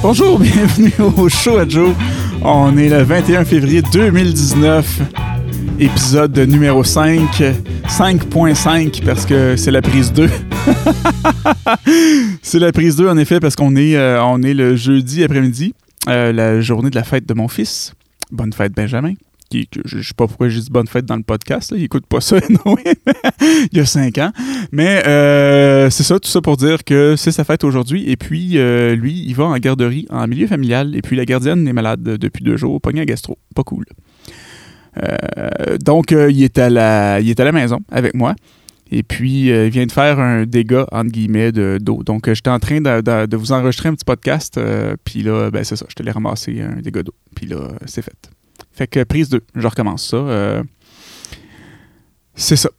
Bonjour, bienvenue au show à Joe. On est le 21 février 2019, épisode numéro 5, 5.5 parce que c'est la prise 2. c'est la prise 2 en effet parce qu'on est, euh, on est le jeudi après-midi, euh, la journée de la fête de mon fils. Bonne fête Benjamin. Je, je sais pas pourquoi j'ai dit bonne fête dans le podcast. Il écoute pas ça, non, il y a cinq ans. Mais euh, c'est ça, tout ça pour dire que c'est sa fête aujourd'hui. Et puis, euh, lui, il va en garderie en milieu familial. Et puis, la gardienne est malade depuis deux jours, pogné à gastro. Pas cool. Euh, donc, il, est à la, il est à la maison avec moi. Et puis, il vient de faire un dégât, entre guillemets, de- d'eau. Donc, j'étais en train de, de- vous enregistrer un petit podcast. puis là, ben, c'est ça, je te l'ai ramassé un dégât d'eau. Puis là, c'est fait. Fait que prise 2, je recommence ça. euh, c'est ça.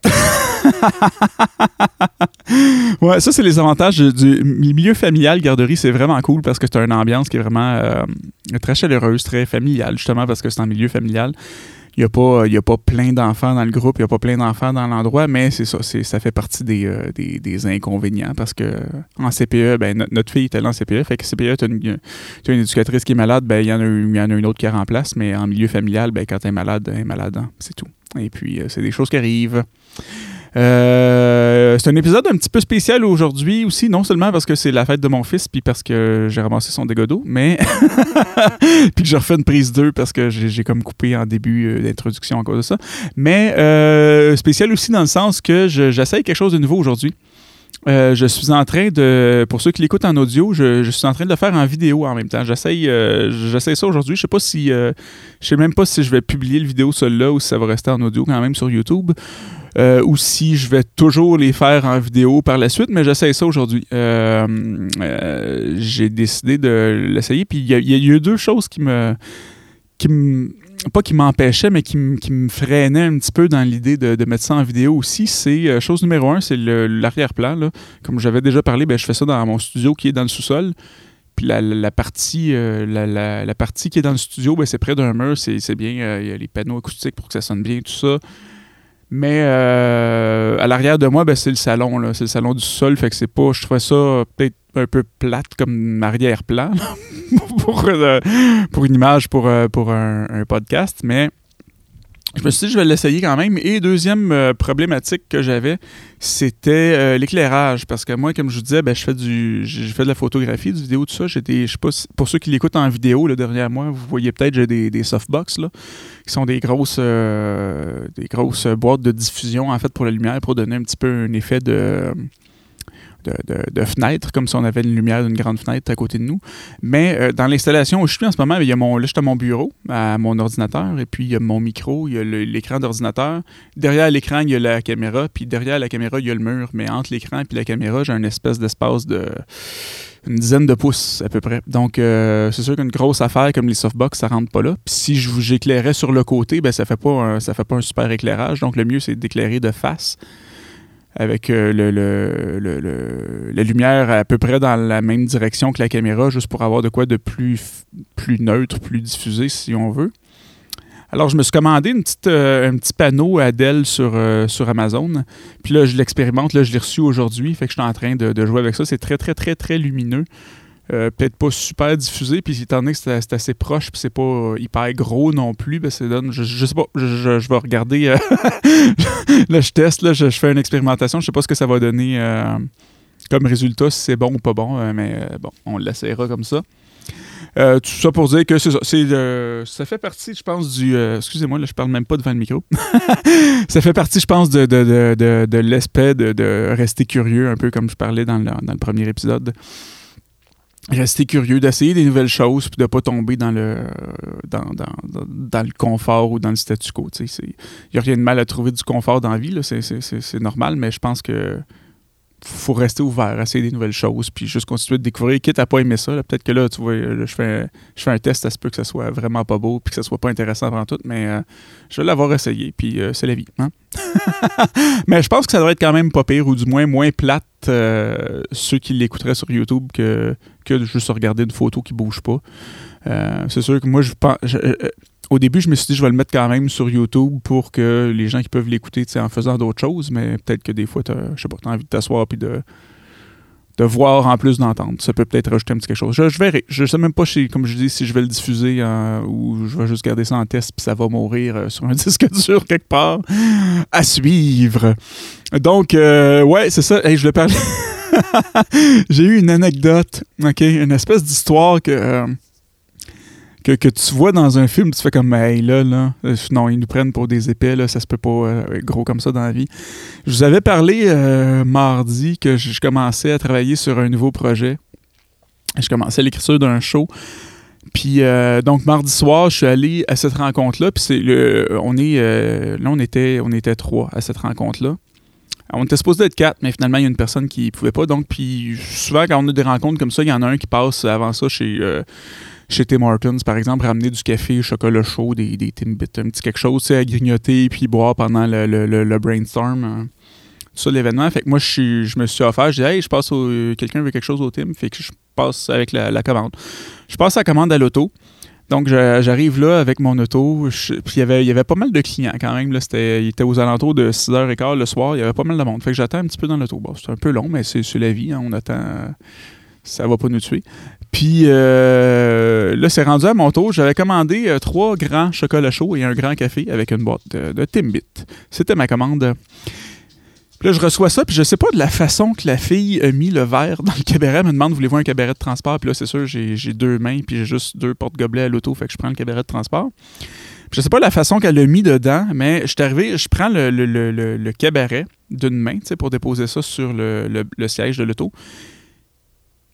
ouais, ça, c'est les avantages du milieu familial garderie. C'est vraiment cool parce que c'est une ambiance qui est vraiment euh, très chaleureuse, très familiale, justement parce que c'est en milieu familial. Il n'y a, pas- a pas plein d'enfants dans le groupe, il n'y a pas plein d'enfants dans l'endroit, mais c'est ça, ça fait partie des, euh, des, des inconvénients parce que en CPE, ben, no- notre fille est allée en CPE, fait que CPE, tu as une, éducatrice qui est malade, ben, il y, en a y en a une autre qui la remplace, mais en milieu familial, ben, quand elle est malade, elle est malade, hein, c'est tout. Et puis, euh, c'est des choses qui arrivent. Euh, c'est un épisode un petit peu spécial aujourd'hui aussi, non seulement parce que c'est la fête de mon fils, puis parce que j'ai ramassé son dégât d'eau, mais puis que je refais une prise 2 parce que j'ai j'ai comme coupé en début euh, d'introduction à cause de ça. Mais euh, spécial aussi dans le sens que je- j'essaye quelque chose de nouveau aujourd'hui. Je suis en train de, pour ceux qui l'écoutent en audio, je, suis en train de le faire en vidéo en même temps. J'essaye, j'essaye ça aujourd'hui. Je sais pas si, je sais même pas si je vais publier le vidéo seul-là ou si ça va rester en audio quand même sur YouTube. Euh, ou si je vais toujours les faire en vidéo par la suite, mais j'essaye ça aujourd'hui. Euh, euh, J'ai décidé de l'essayer, puis il y, a- eu deux choses qui me... Qui me pas qui m'empêchaient, mais qui, me- qui me freinaient un petit peu dans l'idée de, de mettre ça en vidéo aussi. C'est euh, chose numéro un, c'est l'arrière-plan. Comme j'avais déjà parlé, ben, je fais ça dans mon studio qui est dans le sous-sol. Puis la, partie, euh, la, la- partie qui est dans le studio, ben, c'est près d'un mur, c'est bien. euh, Il y a les panneaux acoustiques pour que ça sonne bien, tout ça. Mais euh, à l'arrière de moi, ben, c'est le salon. C'est le salon du sol. Fait que c'est pas. Je trouvais ça peut-être un peu plate comme arrière-plan pour, euh, pour une image pour, euh, pour un, un podcast. Mais je me suis dit, je vais l'essayer quand même. Et deuxième euh, problématique que j'avais, c'était euh, l'éclairage. Parce que moi, comme je vous disais, ben, je fais du j'ai fait de la photographie, du vidéo, tout ça. J'ai des- je sais pas pour ceux qui l'écoutent en vidéo, là, derrière moi, vous voyez peut-être, j'ai des, des softbox, là, qui sont des grosses, euh, des grosses boîtes de diffusion, en fait, pour la lumière, pour donner un petit peu un effet de... De, fenêtre, comme si on avait une lumière d'une grande fenêtre à côté de nous. Mais euh, dans l'installation où je suis en ce moment, il y a mon, là, je suis à mon bureau, à mon ordinateur, et puis il y a mon micro, il y a l'écran d'ordinateur. Derrière l'écran, il y a la caméra, puis derrière la caméra, il y a le mur. Mais entre l'écran et la caméra, j'ai un espèce d'espace de une dizaine de pouces à peu près. Donc, euh, c'est sûr qu'une grosse affaire comme les softbox, ça rentre pas là. Puis si j'éclairais sur le côté, ben ça fait pas ça fait pas un super éclairage. Donc, le mieux, c'est d'éclairer de face avec euh, le, le- le- la lumière à peu près dans la même direction que la caméra, juste pour avoir de quoi de plus, plus neutre, plus diffusé, si on veut. Alors, je me suis commandé une petite, euh, un petit panneau Adèle sur, euh, sur Amazon. Puis là, je l'expérimente. Là, je l'ai reçu aujourd'hui. Fait que je suis en train de jouer avec ça. C'est très, très, très, très lumineux. Euh, Peut-être pas super diffusé. Puis étant donné que c'est assez proche, puis c'est pas euh, hyper gros non plus, ben, ça donne. Je, sais pas. Je, vais regarder. euh, là, je teste. Là, je, fais une expérimentation. Je sais pas ce que ça va donner comme résultat, si c'est bon ou pas bon. mais bon, on l'essayera comme ça. Tout ça pour dire que ça. ça fait partie, je pense, du. excusez-moi, là, je parle même pas devant le micro. ça fait partie, je pense, de, de, de, rester curieux, un peu comme je parlais dans le premier épisode. Rester curieux, d'essayer des nouvelles choses, puis de pas tomber dans le, dans, dans, dans, le confort ou dans le statu quo. Il n'y a rien de mal à trouver du confort dans la vie, c'est normal, mais je pense que faut rester ouvert, essayer des nouvelles choses, puis juste continuer de découvrir, quitte à pas aimer ça. Peut-être que là, tu vois, je, fais, un test, ça se peut que ça soit vraiment pas beau, puis que ça soit pas intéressant avant tout, mais euh, je vais l'avoir essayé, puis euh, c'est la vie. hein. mais je pense que ça devrait être quand même pas pire, ou du moins moins plate euh, ceux qui l'écouteraient sur YouTube que, que de juste regarder une photo qui bouge pas. Euh, c'est sûr que moi, je pense. je- euh, au début, je me suis dit, je vais le mettre quand même sur YouTube pour que les gens qui peuvent l'écouter tu en faisant d'autres choses, mais peut-être que des fois, je pas, t'as envie de t'asseoir puis de, de voir en plus d'entendre. Ça peut peut-être rajouter un petit quelque chose. Je, verrai. Je sais même pas, si, comme je dis, si je vais le diffuser euh, ou je vais juste garder ça en test puis ça va mourir euh, sur un disque dur quelque part. À suivre. Donc, euh, ouais, c'est ça. je le parler. J'ai eu une anecdote, OK? Une espèce d'histoire que que, tu vois dans un film, tu fais comme, hey, là, là, euh, non, ils nous prennent pour des épais, là, ça se peut pas euh, gros comme ça dans la vie. Je vous avais parlé euh, mardi que je, commençais à travailler sur un nouveau projet. Je commençais l'écriture d'un show. Puis donc mardi soir, je suis allé à cette rencontre-là. Puis c'est le, on est, là on était, on était trois à cette rencontre-là. On était supposé être quatre, mais finalement il y a une personne qui pouvait pas. Donc puis souvent quand on a des rencontres comme ça, il y en a un qui passe avant ça chez chez Tim Hortons, par exemple, ramener du café, chocolat chaud, des, des Timbits, un petit quelque chose à grignoter puis boire pendant le, le, brainstorm. Hein. Tout ça, l'événement. Fait que moi, je, je me suis offert, je dis, hey, je passe au. Quelqu'un veut quelque chose au Tim. Fait que je passe avec la, commande. Je passe la commande à l'auto. Donc, j'arrive là avec mon auto. puis, il y, avait, il y avait pas mal de clients quand même. Là, il était aux alentours de 6h15 le soir. Il y avait pas mal de monde. Fait que j'attends un petit peu dans l'auto. Bon, c'est un peu long, mais c'est la vie. Hein. on attend. Ça va pas nous tuer. Puis euh, là, c'est rendu à mon tour. J'avais commandé euh, trois grands chocolats chauds et un grand café avec une boîte de, Timbit. C'était ma commande. Puis là, je reçois ça, puis je sais pas de la façon que la fille a mis le verre dans le cabaret. Elle me demande voulez-vous un cabaret de transport? Puis là, c'est sûr, j'ai deux mains, puis j'ai juste deux porte-gobelets à l'auto, fait que je prends le cabaret de transport. Puis je sais pas la façon qu'elle l'a mis dedans, mais je suis arrivé, je prends le, le cabaret d'une main, tu sais, pour déposer ça sur le, siège de l'auto.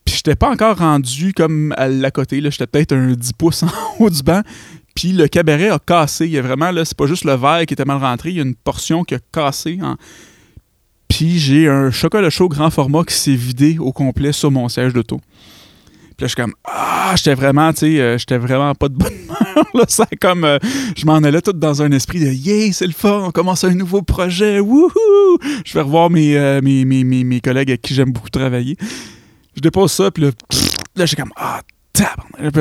Puis j'étais pas encore rendu comme à la côté. J'étais peut-être un 10 pouces en haut du banc. Puis le cabaret a cassé. Il y a vraiment, là, c'est pas juste le verre qui était mal rentré, il y a une portion qui a cassé. Puis j'ai un chocolat chaud grand format qui s'est vidé au complet sur mon siège d'auto. Puis là, je suis comme, ah, j'étais vraiment, tu sais, euh, j'étais vraiment pas de bonne humeur. Là, ça comme, euh, je m'en allais tout dans un esprit de, yeah, c'est le fun, on commence un nouveau projet, wouhou! Je vais revoir mes, euh, mes, mes, mes, collègues avec qui j'aime beaucoup travailler. Je dépose ça, puis là, là j'ai comme, ah,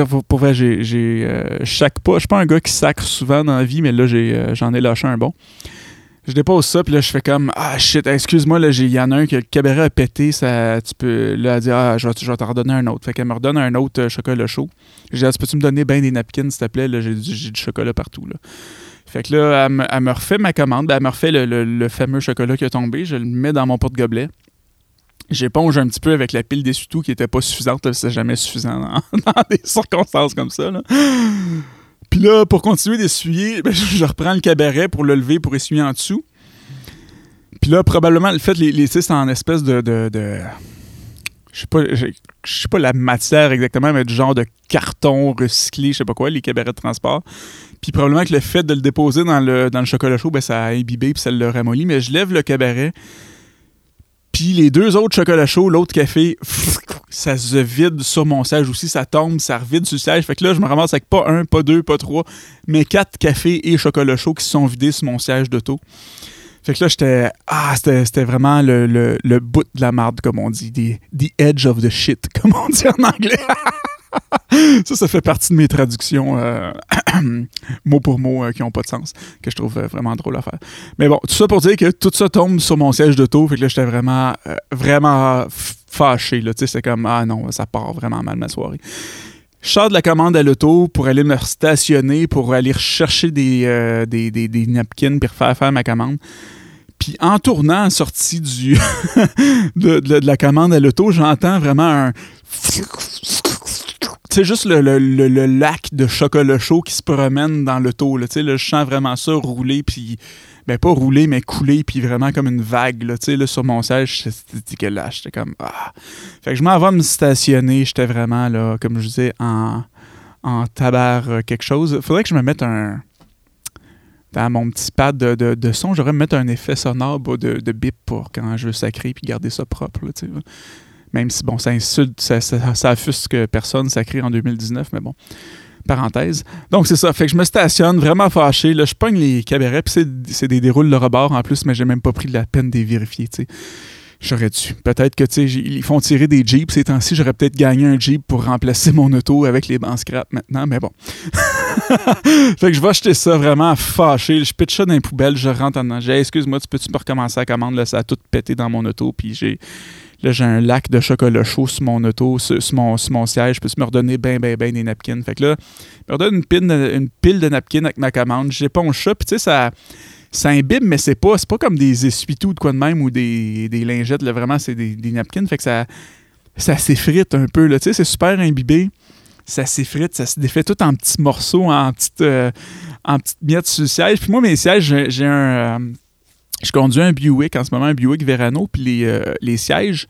pour, pour vrai, j'ai, euh, chaque pas. Je suis pas un gars qui sacre souvent dans la vie, mais là, euh, j'en ai lâché un bon. Je dépose ça, puis là, je fais comme Ah shit, excuse-moi, là, il y en a un que le cabaret a pété, ça, tu peux. Là, elle dit Ah, je vais, je t'en redonner un autre. Fait qu'elle me redonne un autre euh, chocolat chaud. J'ai dit Peux-tu me donner bien des napkins, s'il te plaît? Là, j'ai, du chocolat partout. Là. Fait que là, elle, me refait ma commande, ben, elle me refait le, le, fameux chocolat qui a tombé, je le mets dans mon porte-gobelet j'éponge un petit peu avec la pile d'essuie-tout qui était pas suffisante. C'est jamais suffisant dans, des circonstances comme ça. Puis là, pour continuer d'essuyer, ben, je reprends le cabaret pour le lever, pour essuyer en dessous. Puis là, probablement, le fait, les, les c'est en espèce de... de, de je sais pas, je sais pas la matière exactement, mais du genre de carton recyclé, je sais pas quoi, les cabarets de transport. Puis probablement que le fait de le déposer dans le, dans le chocolat chaud, ben, ça a imbibé puis ça le ramollit. Mais je lève le cabaret, puis les deux autres chocolats chauds, l'autre café, ça se vide sur mon siège aussi, ça tombe, ça revide sur le siège. Fait que là, je me ramasse avec pas un, pas deux, pas trois, mais quatre cafés et chocolats chauds qui se sont vidés sur mon siège d'auto. Fait que là, j'étais. Ah, c'était vraiment le, le, bout de la marde, comme on dit. The, the edge of the shit, comme on dit en anglais. ça, ça fait partie de mes traductions euh, mot pour mot euh, qui n'ont pas de sens, que je trouve euh, vraiment drôle à faire. Mais bon, tout ça pour dire que tout ça tombe sur mon siège d'auto, fait que là, j'étais vraiment, vraiment fâché. Là, c'est comme, ah non, ça part vraiment mal ma soirée. Je sors de la commande à l'auto pour aller me stationner, pour aller chercher des, des, des, napkins, puis faire faire ma commande. Puis en tournant, sorti du de, de, la commande à l'auto, j'entends vraiment un c'est juste le, lac de chocolat chaud qui se promène dans le taux. Là, là, je sens vraiment ça rouler, puis ben pas rouler, mais couler, puis vraiment comme une vague là, là, sur mon siège. C'était là, j'étais comme ah. Fait que je m'en vais me stationner. J'étais vraiment comme je disais, en, en euh, quelque chose. Faudrait que je me mette un. Dans mon petit pad de, son, j'aurais me mettre un effet sonore de, de bip pour quand je veux sacrer puis garder ça propre. Même si, bon, ça insulte, ça, ça, ça personne, ça crée en 2019, mais bon parenthèse. Donc, c'est ça. Fait que je me stationne vraiment fâché. Là, je pogne les cabarets, puis c'est des déroules de rebord en plus, mais j'ai même pas pris la peine de les vérifier, tu sais. J'aurais dû. Peut-être que, tu sais, ils font tirer des Jeeps ces temps-ci. J'aurais peut-être gagné un Jeep pour remplacer mon auto avec les bancs scrap maintenant, mais bon. fait que je vais acheter ça vraiment fâché. Je pitch ça dans les poubelles, je rentre en dedans. Excuse-moi, tu peux-tu me recommencer à commande? Là, ça a tout pété dans mon auto, puis j'ai Là, j'ai un lac de chocolat chaud sur mon auto, sur, mon, siège. Je peux me redonner bien, bien, bien des napkins. Fait que là, je me redonne une pile, une pile de napkins avec ma commande. J'éponge ça. Puis tu sais, ça, ça imbibe, mais c'est pas, pas comme des essuie-tout de quoi de même ou des, lingettes. Là, vraiment, c'est des, napkins. Fait que ça, ça s'effrite un peu. Tu sais, c'est super imbibé. Ça s'effrite, ça se défait tout en petits morceaux, en petites, euh, en miettes sur le siège. Puis moi, mes sièges, j'ai un. Euh, je conduis un Buick en ce moment, un Buick Verano, puis les, euh, les sièges.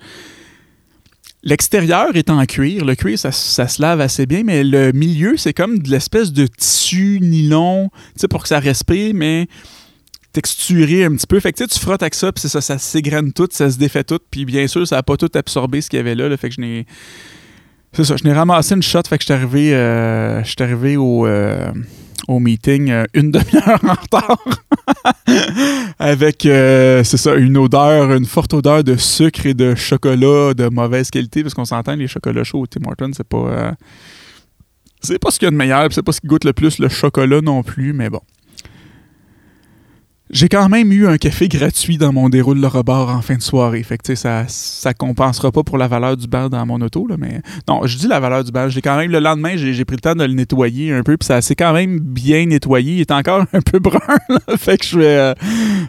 L'extérieur est en cuir. Le cuir, ça, se lave assez bien, mais le milieu, c'est comme de l'espèce de tissu nylon, tu sais, pour que ça respire, mais texturé un petit peu. Fait que tu frottes avec ça, puis c'est ça, ça s'égrène tout, ça se défait tout, puis bien sûr, ça n'a pas tout absorbé ce qu'il y avait là, Fait que je n'ai. C'est ça, je n'ai ramassé une shot, fait que je suis arrivé, euh, arrivé au. Euh, au meeting euh, une demi-heure en retard avec, euh, c'est ça, une odeur, une forte odeur de sucre et de chocolat de mauvaise qualité, parce qu'on s'entend, les chocolats chauds au Tim Hortons, c'est pas... Euh, c'est pas ce qu'il y a de meilleur, c'est pas ce qui goûte le plus le chocolat non plus, mais bon. J'ai quand même eu un café gratuit dans mon déroule le rebord en fin de soirée. Fait que, ça, ça compensera pas pour la valeur du bar dans mon auto, là, mais non, je dis la valeur du bar. J'ai quand même, le lendemain, j'ai pris le temps de le nettoyer un peu, puis ça s'est quand même bien nettoyé. Il est encore un peu brun, Fait que je vais, euh,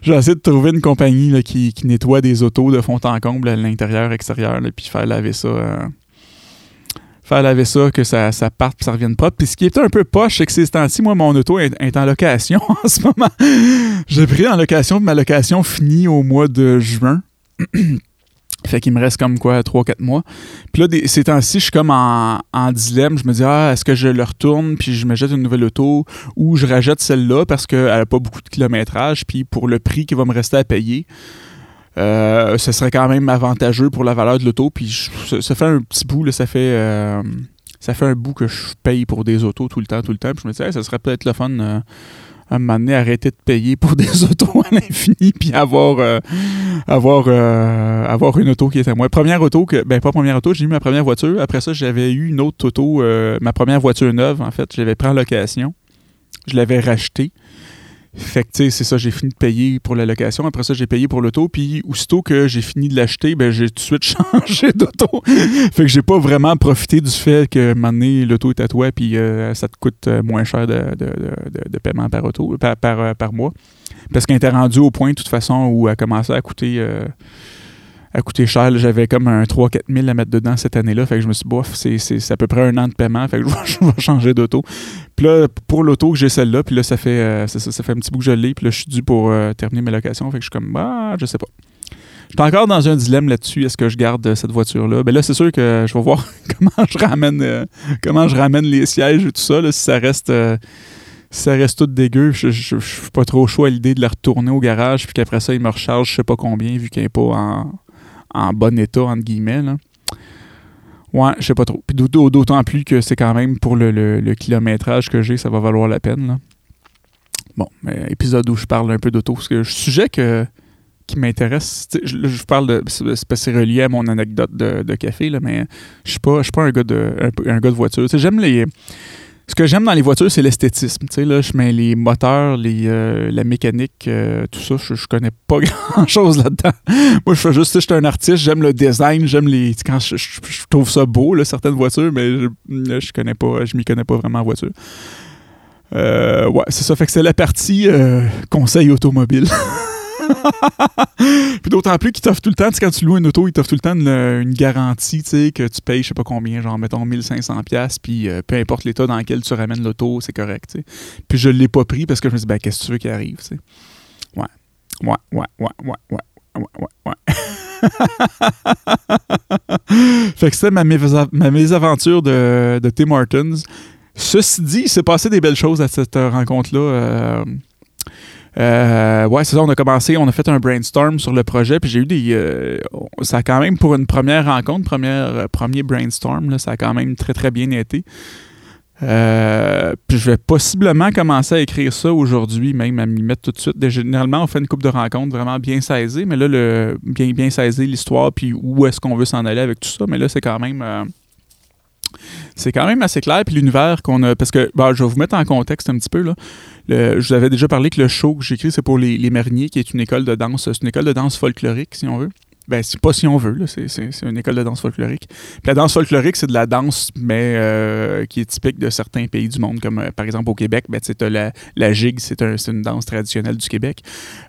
essayer de trouver une compagnie qui, nettoie des autos de fond en comble à l'intérieur, extérieur, puis faire laver ça. Euh, faire laver ça, que ça, ça parte puis ça revienne propre. Puis ce qui est un peu poche, c'est que ces temps-ci, moi, mon auto est, en location en ce moment. J'ai pris en location, ma location finit au mois de juin. Fait qu'il me reste comme quoi 3-4 mois. Puis là, ces temps-ci, je suis comme en, dilemme. Je me dis, ah, est-ce que je le retourne puis je me jette une nouvelle auto ou je rachète celle-là parce qu'elle n'a pas beaucoup de kilométrage puis pour le prix qui va me rester à payer. Euh, ce serait quand même avantageux pour la valeur de l'auto. Puis ça, fait un petit bout, là, ça fait euh, ça fait un bout que je paye pour des autos tout le temps, tout le temps. Puis je me dis, ça serait peut-être le fun euh, à un moment donné, arrêter de payer pour des autos à l'infini, puis avoir, avoir, avoir une auto qui est à moi. Première auto, que, ben pas première auto, j'ai eu ma première voiture. Après ça, j'avais eu une autre auto, ma première voiture neuve, en fait. J'avais pris en location. Je l'avais rachetée. Fait que, tu sais, c'est ça, j'ai fini de payer pour la location. Après ça, j'ai payé pour l'auto. Puis, aussitôt que j'ai fini de l'acheter, ben, j'ai tout de suite changé d'auto. fait que j'ai pas vraiment profité du fait que, maintenant, l'auto est à toi, puis euh, ça te coûte euh, moins cher de, paiement par auto, par, par, par mois. Parce qu'elle était rendue au point, de toute façon, où elle commençait à coûter euh, a coûté cher. J'avais comme un 3-4 000 à mettre dedans cette année-là. Fait que je me suis bof, c'est à peu près un an de paiement. Fait que je vais, changer d'auto. Puis là, pour l'auto que j'ai celle-là, puis là, ça fait, euh, ça, fait un petit bout que je l'ai. Puis là, je suis dû pour euh, terminer mes locations. Fait que je suis comme, ah, je sais pas. Je suis encore dans un dilemme là-dessus. Est-ce que je garde cette voiture-là? Ben là, c'est sûr que je vais voir comment je ramène euh, comment je ramène les sièges et tout ça. si ça reste ça reste tout dégueu, je, je, suis pas trop chaud à l'idée de la retourner au garage, puis qu'après ça, il me recharge je sais pas combien, vu qu'il n'est pas en, en bon état, entre guillemets. Là. Ouais, je sais pas trop. D'autant plus que c'est quand même pour le, kilométrage que j'ai, ça va valoir la peine. Là. Bon, épisode où je parle un peu d'auto. Parce que sujet que, qui m'intéresse, je, je, parle de. C'est pas c'est relié à mon anecdote de, café, là, mais je suis pas, suis pas un gars de, un, un gars de voiture. J'aime les ce que j'aime dans les voitures, c'est l'esthétisme. Tu sais, là, je mets les moteurs, les, euh, la mécanique, euh, tout ça, je, je, connais pas grand-chose là-dedans. Moi, je fais juste, je suis un artiste, j'aime le design, j'aime les... Quand je, trouve ça beau, là, certaines voitures, mais je, je connais pas, je m'y connais pas vraiment en voiture. Euh, ouais, c'est ça. Fait que c'est la partie conseil automobile. puis d'autant plus qu'ils t'offrent tout le temps, quand tu loues une auto, ils t'offrent tout le temps une, garantie, tu sais, que tu payes je sais pas combien, genre mettons 1500$, puis euh, peu importe l'état dans lequel tu ramènes l'auto, c'est correct, tu sais. Puis je l'ai pas pris parce que je me dis, ben qu'est-ce que tu veux qui arrive, tu sais? Ouais. Ouais, ouais, ouais, ouais, ouais. Ouais, ouais, ouais. fait que c'était ma, ma, mésaventure de, de Tim Hortons. Ceci dit, il s'est passé des belles choses à cette rencontre-là. Euh, euh, ouais, c'est ça, on a commencé, on a fait un brainstorm sur le projet, puis j'ai eu des... Euh, ça a quand même, pour une première rencontre, première, euh, premier brainstorm, là, ça a quand même très, très bien été. puis je vais possiblement commencer à écrire ça aujourd'hui, même à m'y mettre tout de suite. Généralement, on fait une coupe de rencontres vraiment bien saisée, mais là, le, bien, bien l'histoire, puis où est-ce qu'on veut s'en aller avec tout ça. Mais là, c'est quand même c'est quand même assez clair. Puis l'univers qu'on a. Parce que bah, je vais vous mettre en contexte un petit peu. Là. je vous avais déjà parlé que le show que j'écris, c'est pour les, les Mariniers, qui est une école de danse. C'est une école de danse folklorique, si on veut. Ben, c'est pas si on veut. C'est, une école de danse folklorique. Puis la danse folklorique, c'est de la danse, mais euh, qui est typique de certains pays du monde, comme euh, par exemple au Québec, ben, tu la, la gigue, c'est, un- une danse traditionnelle du Québec.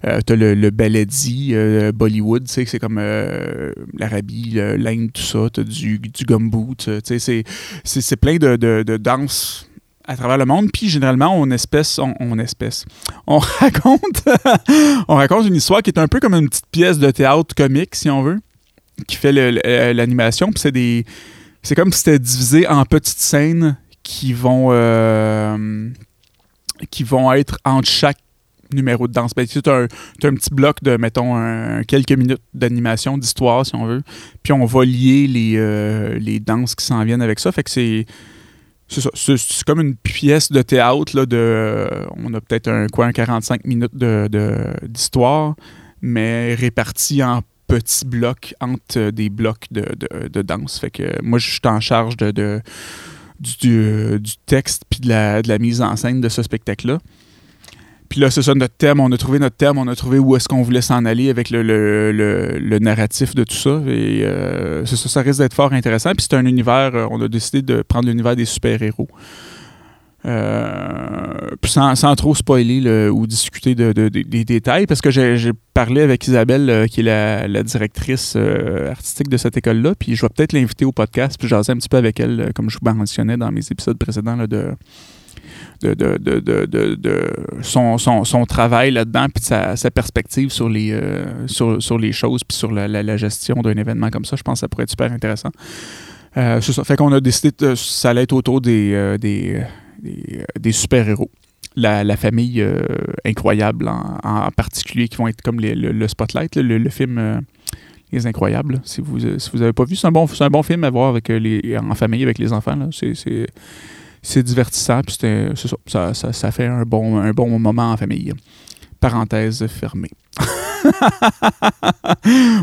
Euh, t'as le, le baladi, euh, Bollywood, tu sais, c'est comme euh, l'Arabie, l'Inde, tout ça. T'as du, du gumboot, tu sais, c'est plein de, de, de danses à travers le monde. Puis généralement, on espèce, on, espèce. On raconte, on raconte une histoire qui est un peu comme une petite pièce de théâtre comique, si on veut, qui fait le- l'animation. Puis c'est des, c'est comme si c'était divisé en petites scènes qui vont, euh, qui vont être entre chaque numéro de danse. Ben, un petit bloc de, mettons, un- quelques minutes d'animation, d'histoire, si on veut. Puis on va lier les, euh, les danses qui s'en viennent avec ça. Fait que c'est. C'est ça. C'est, comme une pièce de théâtre. Là, de, on a peut-être un, quoi, un 45 minutes de, de- d'histoire, mais répartie en petits blocs entre des blocs de, de, de danse. Fait que moi, je suis en charge de, de- du, du- du texte puis de la, de la mise en scène de ce spectacle-là. Puis là, c'est ça notre thème. On a trouvé notre thème, on a trouvé où est-ce qu'on voulait s'en aller avec le, le- le- le narratif de tout ça. Et euh, ça, ça risque d'être fort intéressant. Puis c'est un univers, euh, on a décidé de prendre l'univers des super-héros. Euh, sans, sans trop spoiler le- ou discuter de, de- de- des détails, parce que j'ai parlé avec Isabelle, euh, qui est la, directrice euh, artistique de cette école-là, puis je vais peut-être l'inviter au podcast, puis jaser un petit peu avec elle, comme je vous mentionnais dans mes épisodes précédents, là, de, de, de, de, de- de- de son, son, son travail là-dedans, puis de sa, perspective sur les, euh, sur, sur les choses, puis sur la, la- gestion d'un événement comme ça. Je pense que ça pourrait être super intéressant. Euh, ça. Fait qu'on a décidé que ça allait être autour des, euh, des, des, super-héros. La, la famille incroyable en, particulier, qui vont être comme le, le Spotlight, le, le film Les Incroyables. Si vous euh, si vous avez pas vu, c'est un, bon, un bon film à voir avec, les, en famille avec les enfants. C'est, c'est, divertissant, puis c'était- c'est ça, ça, fait un bon, un bon moment en famille. Parenthèse fermée.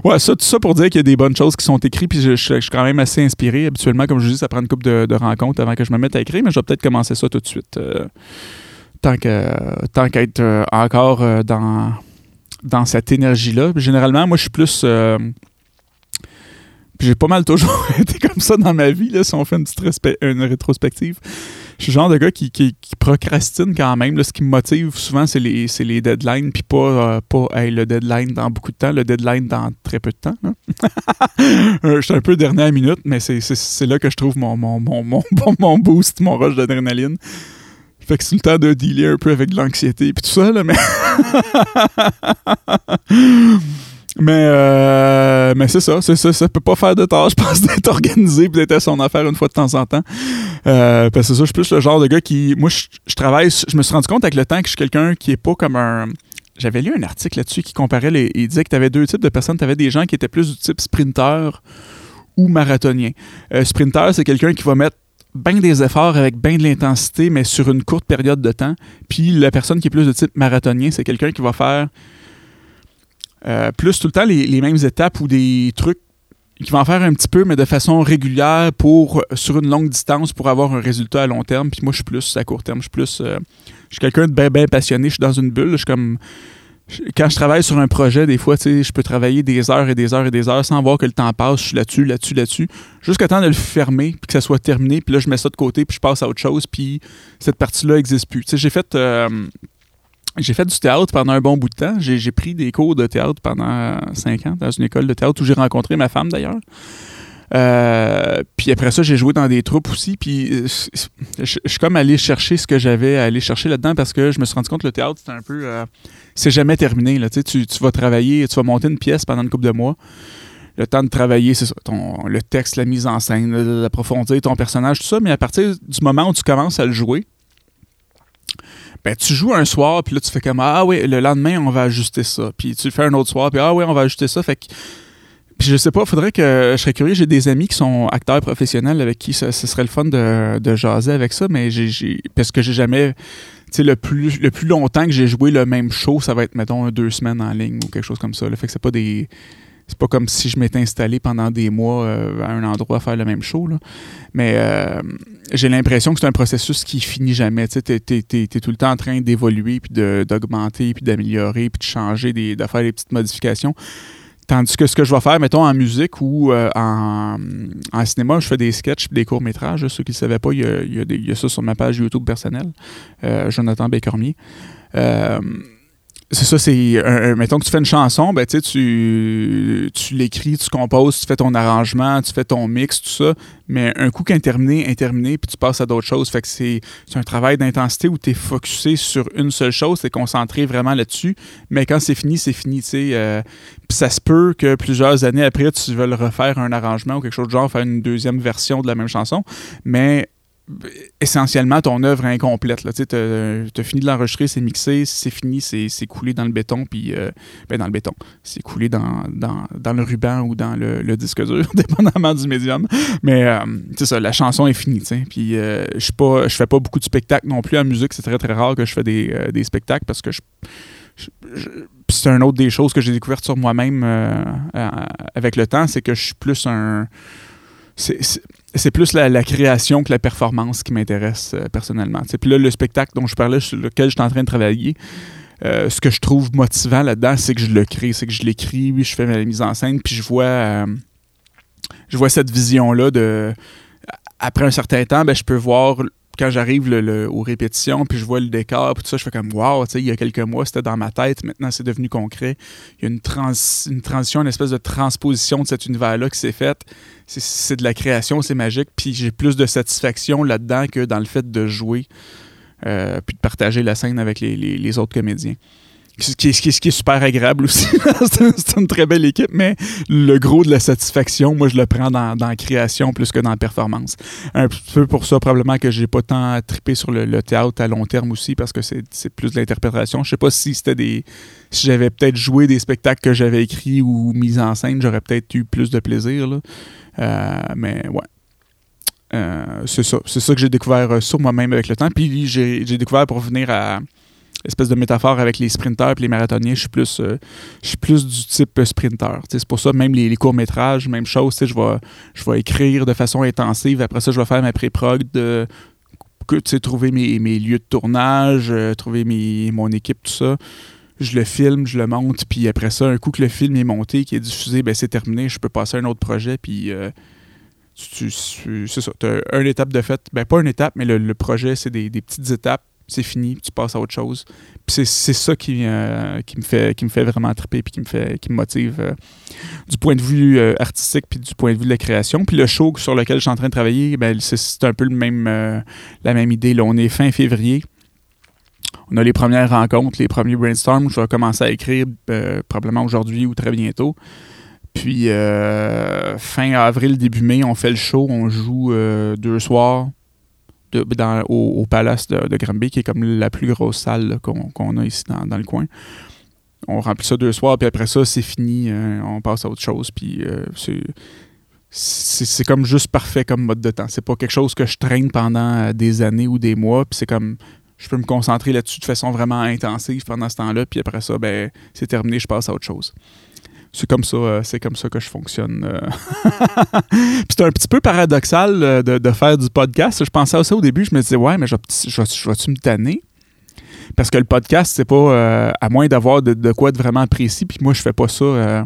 ouais, ça, tout ça pour dire qu'il y a des bonnes choses qui sont écrites, puis je, suis quand même assez inspiré. Habituellement, comme je dis, ça prend une couple de, rencontres avant que je me mette à écrire, mais je vais peut-être commencer ça tout de suite. euh, tant que- tant qu'être euh, encore euh, dans, dans cette énergie-là. Généralement, moi, je suis plus. Puis j'ai pas mal toujours été comme ça dans ma vie, là, si on fait une petite une rétrospective. Je suis le genre de gars qui, qui- procrastine quand même. Ce qui me motive souvent, c'est les, les deadlines, puis pas, euh, pas hey, le deadline dans beaucoup de temps, le deadline dans très peu de temps. Euh, je suis un peu dernière minute, mais c'est, là que je trouve mon, mon, mon, mon, mon- mon boost, mon rush d'adrénaline. Fait que c'est le temps de dealer un peu avec de l'anxiété puis tout ça, là, mais... mais, euh, mais c'est ça, c'est ça, ça peut pas faire de tort, je pense, d'être organisé puis d'être à son affaire une fois de temps en temps. Euh, parce que c'est ça, je suis plus le genre de gars qui... Moi, je, je travaille... Je me suis rendu compte avec le temps que je suis quelqu'un qui est pas comme un... J'avais lu un article là-dessus qui comparait les... Il disait que tu avais deux types de personnes. Tu avais des gens qui étaient plus du type sprinter ou marathonien. Euh, sprinter, c'est quelqu'un qui va mettre bien des efforts avec bien de l'intensité, mais sur une courte période de temps. Puis la personne qui est plus de type marathonien, c'est quelqu'un qui va faire euh, plus tout le temps les, mêmes étapes ou des trucs qui va en faire un petit peu, mais de façon régulière pour sur une longue distance pour avoir un résultat à long terme. Puis moi, je suis plus à court terme. Je suis plus. euh, je suis quelqu'un de bien, bien passionné. Je suis dans une bulle. Je suis comme. Quand je travaille sur un projet, des fois, je peux travailler des heures et des heures et des heures sans voir que le temps passe. Je suis là-dessus, là-dessus, là-dessus. Jusqu'à temps de le fermer, puis que ça soit terminé. Puis là, je mets ça de côté, puis je passe à autre chose. Puis cette partie-là n'existe plus. J'ai fait. euh, j'ai fait du théâtre pendant un bon bout de temps. J'ai pris des cours de théâtre pendant cinq ans dans une école de théâtre où j'ai rencontré ma femme d'ailleurs. Euh, puis après ça, j'ai joué dans des troupes aussi. Puis euh, je suis comme allé chercher ce que j'avais à aller chercher là-dedans parce que je me suis rendu compte que le théâtre, c'est un peu. euh, c'est jamais terminé. Là. Tu, sais, tu, vas travailler, tu vas monter une pièce pendant une couple de mois. Le temps de travailler, c'est ça, le texte, la mise en scène, d'approfondir ton personnage, tout ça. Mais à partir du moment où tu commences à le jouer, ben, tu joues un soir, puis là, tu fais comme Ah oui, le lendemain, on va ajuster ça. Puis tu le fais un autre soir, puis Ah oui, on va ajuster ça. Fait que. Puis je sais pas, faudrait que. Je serais curieux, j'ai des amis qui sont acteurs professionnels avec qui ce serait le fun de, de jaser avec ça, mais j'ai. Parce que j'ai jamais. Tu sais, le plus, le plus longtemps que j'ai joué le même show, ça va être, mettons, deux semaines en ligne ou quelque chose comme ça. là. Fait que c'est pas des. C'est pas comme si je m'étais installé pendant des mois euh, à un endroit à faire le même show. Là. Mais euh, j'ai l'impression que c'est un processus qui finit jamais. Tu t'es tout le temps en train d'évoluer, puis d'augmenter, puis d'améliorer, puis de changer, des, de faire des petites modifications. Tandis que ce que je vais faire, mettons, en musique ou euh, en, cinéma, je fais des sketchs des courts-métrages. Ceux qui ne savaient pas, il y, a, il y, a, ça sur ma page YouTube personnelle, euh, Jonathan Bécormier. C'est ça, c'est. mettons que tu fais une chanson, ben, tu, tu l'écris, tu composes, tu fais ton arrangement, tu fais ton mix, tout ça. Mais un coup qu'un terminé, est terminé, puis tu passes à d'autres choses. Fait que c'est un travail d'intensité où tu es focusé sur une seule chose, tu es concentré vraiment là-dessus. Mais quand c'est fini, c'est fini, tu sais. Euh, puis ça se peut que plusieurs années après, tu veuilles refaire un arrangement ou quelque chose de genre, faire une deuxième version de la même chanson. Mais essentiellement ton œuvre incomplète. Tu as, fini de l'enregistrer, c'est mixé, c'est fini, c'est coulé dans le béton, puis euh, ben dans le béton. C'est coulé dans, dans, le ruban ou dans le, disque dur, dépendamment du médium. Mais euh, ça, la chanson est finie. Puis euh, je fais pas beaucoup de spectacles non plus en musique. C'est très très rare que je fais des, spectacles parce que je, c'est une autre des choses que j'ai découvertes sur moi-même avec le temps, c'est que je suis plus un c'est plus la, création que la performance qui m'intéresse euh, personnellement. Puis là, le spectacle dont je parlais, sur lequel je suis en train de travailler, euh, ce que je trouve motivant là-dedans, c'est que je le crée, c'est que je l'écris, oui, je fais ma mise en scène, puis je vois, euh, je vois cette vision-là de. Après un certain temps, ben, je peux voir quand j'arrive aux répétitions, puis je vois le décor, puis tout ça, je fais comme wow, il y a quelques mois, c'était dans ma tête, maintenant c'est devenu concret. Il y a une, une transition, une espèce de transposition de cet univers-là qui s'est faite. C'est de la création, c'est magique, puis j'ai plus de satisfaction là-dedans que dans le fait de jouer, euh, puis de partager la scène avec les autres comédiens. Ce qui, est, super agréable aussi. c'est une très belle équipe, mais le gros de la satisfaction, moi, je le prends dans, la création plus que dans la performance. Un peu pour ça, probablement que j'ai pas tant trippé sur le, théâtre à long terme aussi, parce que c'est plus de l'interprétation. Je sais pas si c'était des. Si j'avais peut-être joué des spectacles que j'avais écrits ou mis en scène, j'aurais peut-être eu plus de plaisir. Là. Euh, mais ouais. Euh, c'est ça. C'est ça que j'ai découvert euh, sur moi-même avec le temps. Puis j'ai découvert pour venir à espèce de métaphore avec les sprinteurs et les marathoniens, je suis plus, euh, plus du type sprinter. C'est pour ça, même les, courts-métrages, même chose, je vais, je écrire de façon intensive. Après ça, je vais faire ma pré-prog de trouver mes, mes, lieux de tournage, euh, trouver mes, mon équipe, tout ça. Je le filme, je le monte, puis après ça, un coup que le film est monté, qui est diffusé, ben c'est terminé, je peux passer à un autre projet, puis euh, c'est ça. Tu as une étape de fait, ben pas une étape, mais le, projet, c'est des, des petites étapes c'est fini, tu passes à autre chose. C'est ça qui, euh, qui, me fait, qui me fait vraiment triper puis qui me, fait, qui me motive euh, du point de vue euh, artistique puis du point de vue de la création. Puis le show sur lequel je suis en train de travailler, ben, c'est un peu le même, la même idée. Là, on est fin février. On a les premières rencontres, les premiers brainstorms. Je vais commencer à écrire probablement aujourd'hui ou très bientôt. Puis fin avril, début mai, on fait le show. On joue deux soirs au, Palace de, de, Granby, qui est comme la plus grosse salle qu'on a ici dans, le coin. On remplit ça deux soirs, puis après ça, c'est fini. Euh, on passe à autre chose. Puis euh, c'est comme juste parfait comme mode de temps. C'est pas quelque chose que je traîne pendant euh, des années ou des mois. Puis c'est comme je peux me concentrer là-dessus de façon vraiment intensive pendant ce temps-là. Puis après ça, ben c'est terminé, je passe à autre chose c'est comme ça, euh, c'est comme ça que je fonctionne. Euh. c'est un petit peu paradoxal euh, de, faire du podcast. Je pensais à ça au début, je me disais ouais, mais je, vais-tu me tanner? Parce que le podcast, c'est pas à moins d'avoir de, quoi être vraiment précis. Puis moi, je fais pas ça.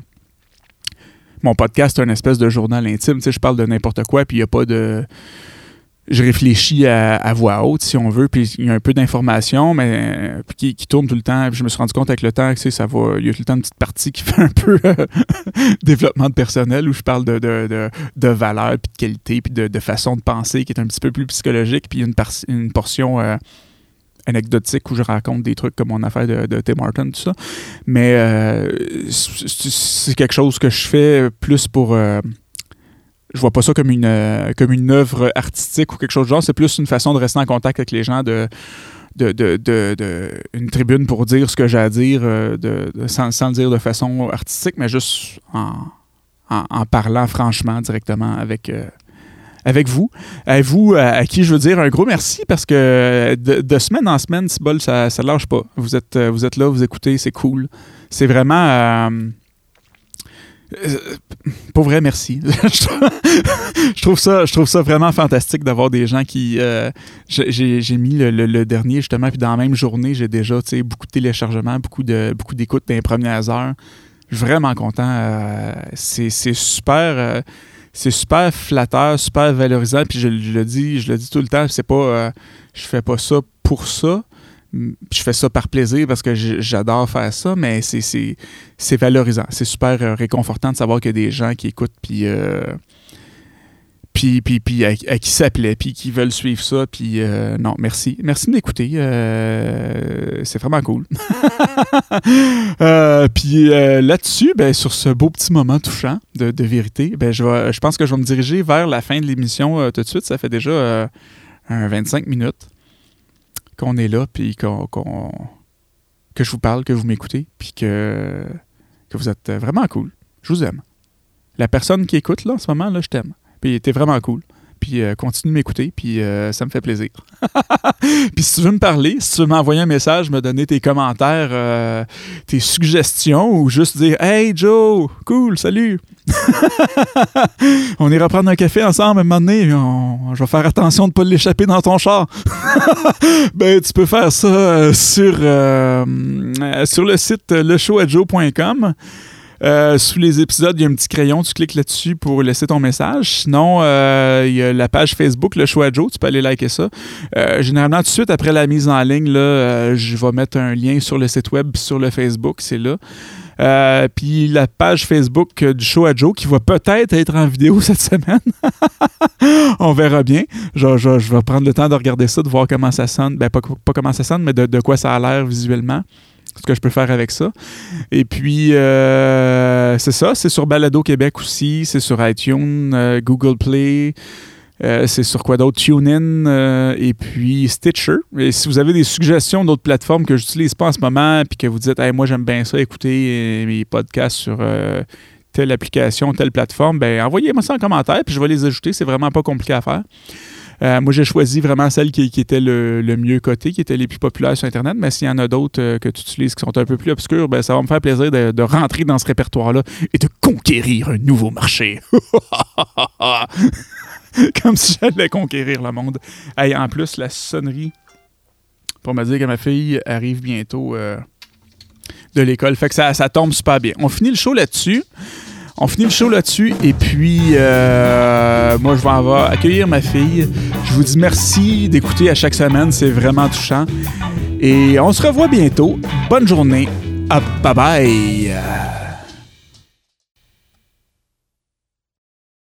mon podcast, c'est un espèce de journal intime. Tu sais, je parle de n'importe quoi, puis il n'y a pas de je réfléchis à, voix haute, si on veut, puis il y a un peu d'informations, mais qui, qui, tourne tout le temps. je me suis rendu compte avec le temps que ça va. Il y a tout le temps une petite partie qui fait un peu euh, développement de personnel où je parle de, de, de, valeur, puis de qualité, puis de, façon de penser qui est un petit peu plus psychologique, puis une, une portion euh, anecdotique où je raconte des trucs comme mon affaire de, de Tim Martin, tout ça. Mais euh, c'est quelque chose que je fais plus pour je vois pas ça comme une, euh, comme une œuvre artistique ou quelque chose de genre. C'est plus une façon de rester en contact avec les gens, de, de, de, de, une tribune pour dire ce que j'ai à dire, euh, de, sans, sans, le dire de façon artistique, mais juste en, en, parlant franchement, directement avec, euh, avec vous. À vous, à, qui je veux dire un gros merci parce que de, semaine en semaine, bol, ça ne lâche pas. Vous êtes, vous êtes là, vous écoutez, c'est cool. C'est vraiment euh, pour vrai, merci. je, trouve ça, vraiment fantastique d'avoir des gens qui. Euh, j'ai mis le, dernier justement, puis dans la même journée, j'ai déjà beaucoup de téléchargements, beaucoup de beaucoup d'écoutes dans les premières heures. Vraiment content. Euh, c'est super. c'est super flatteur, super valorisant. Puis je, le dis, je le dis tout le temps. C'est pas, je fais pas ça pour ça. Je fais ça par plaisir parce que j'adore faire ça, mais c'est valorisant. C'est super réconfortant de savoir qu'il y a des gens qui écoutent puis puis, puis, puis à, qui ça plaît, puis qui veulent suivre ça. Puis euh, non, merci. Merci de m'écouter. Euh, c'est vraiment cool. Euh, puis là-dessus, ben, sur ce beau petit moment touchant de, vérité, ben, je, vais, pense que je vais me diriger vers la fin de l'émission tout de suite. Ça fait déjà un 25 minutes qu'on est là, puis qu'on, que je vous parle, que vous m'écoutez, puis que, que vous êtes vraiment cool. Je vous aime. La personne qui écoute là en ce moment, là, je t'aime. Puis t'es vraiment cool. Puis euh, continue de m'écouter, puis euh, ça me fait plaisir. puis si tu veux me parler, si tu veux m'envoyer un message, me donner tes commentaires, euh, tes suggestions, ou juste dire Hey Joe, cool, salut. on ira prendre un café ensemble un moment donné, je vais faire attention de ne pas l'échapper dans ton char. ben, tu peux faire ça sur, sur le site leshowatjoe.com. Euh, sous les épisodes, il y a un petit crayon, tu cliques là-dessus pour laisser ton message. Sinon, euh, il y a la page Facebook, le choix Joe, tu peux aller liker ça. Euh, généralement, tout de suite après la mise en ligne, là, je vais mettre un lien sur le site web, sur le Facebook, c'est là. puis la page Facebook du show à Joe qui va peut-être être en vidéo cette semaine. On verra bien. Je, je, je, vais prendre le temps de regarder ça, de voir comment ça sonne. Ben, pas, pas comment ça sonne, mais de, de quoi ça a l'air visuellement que je peux faire avec ça. Et puis, euh, c'est ça, c'est sur Balado Québec aussi, c'est sur iTunes, euh, Google Play, euh, c'est sur quoi d'autre? TuneIn et puis Stitcher. Et si vous avez des suggestions d'autres plateformes que j'utilise pas en ce moment, puis que vous dites, hey, moi j'aime bien ça, écouter mes podcasts sur telle application, telle plateforme, ben envoyez-moi ça en commentaire, puis je vais les ajouter. C'est vraiment pas compliqué à faire. Euh, moi, j'ai choisi vraiment celle qui, était le, mieux cotée, qui était les plus populaires sur Internet. Mais s'il y en a d'autres euh, que tu utilises qui sont un peu plus obscures, ben, ça va me faire plaisir de, rentrer dans ce répertoire-là et de conquérir un nouveau marché. Comme si j'allais conquérir le monde. Et en plus, la sonnerie pour me dire que ma fille arrive bientôt euh, de l'école. Fait que ça, ça tombe super bien. On finit le show là-dessus. On finit le show là-dessus et puis euh, moi je vais en accueillir ma fille. Je vous dis merci d'écouter à chaque semaine, c'est vraiment touchant. Et on se revoit bientôt. Bonne journée. Ah, bye bye.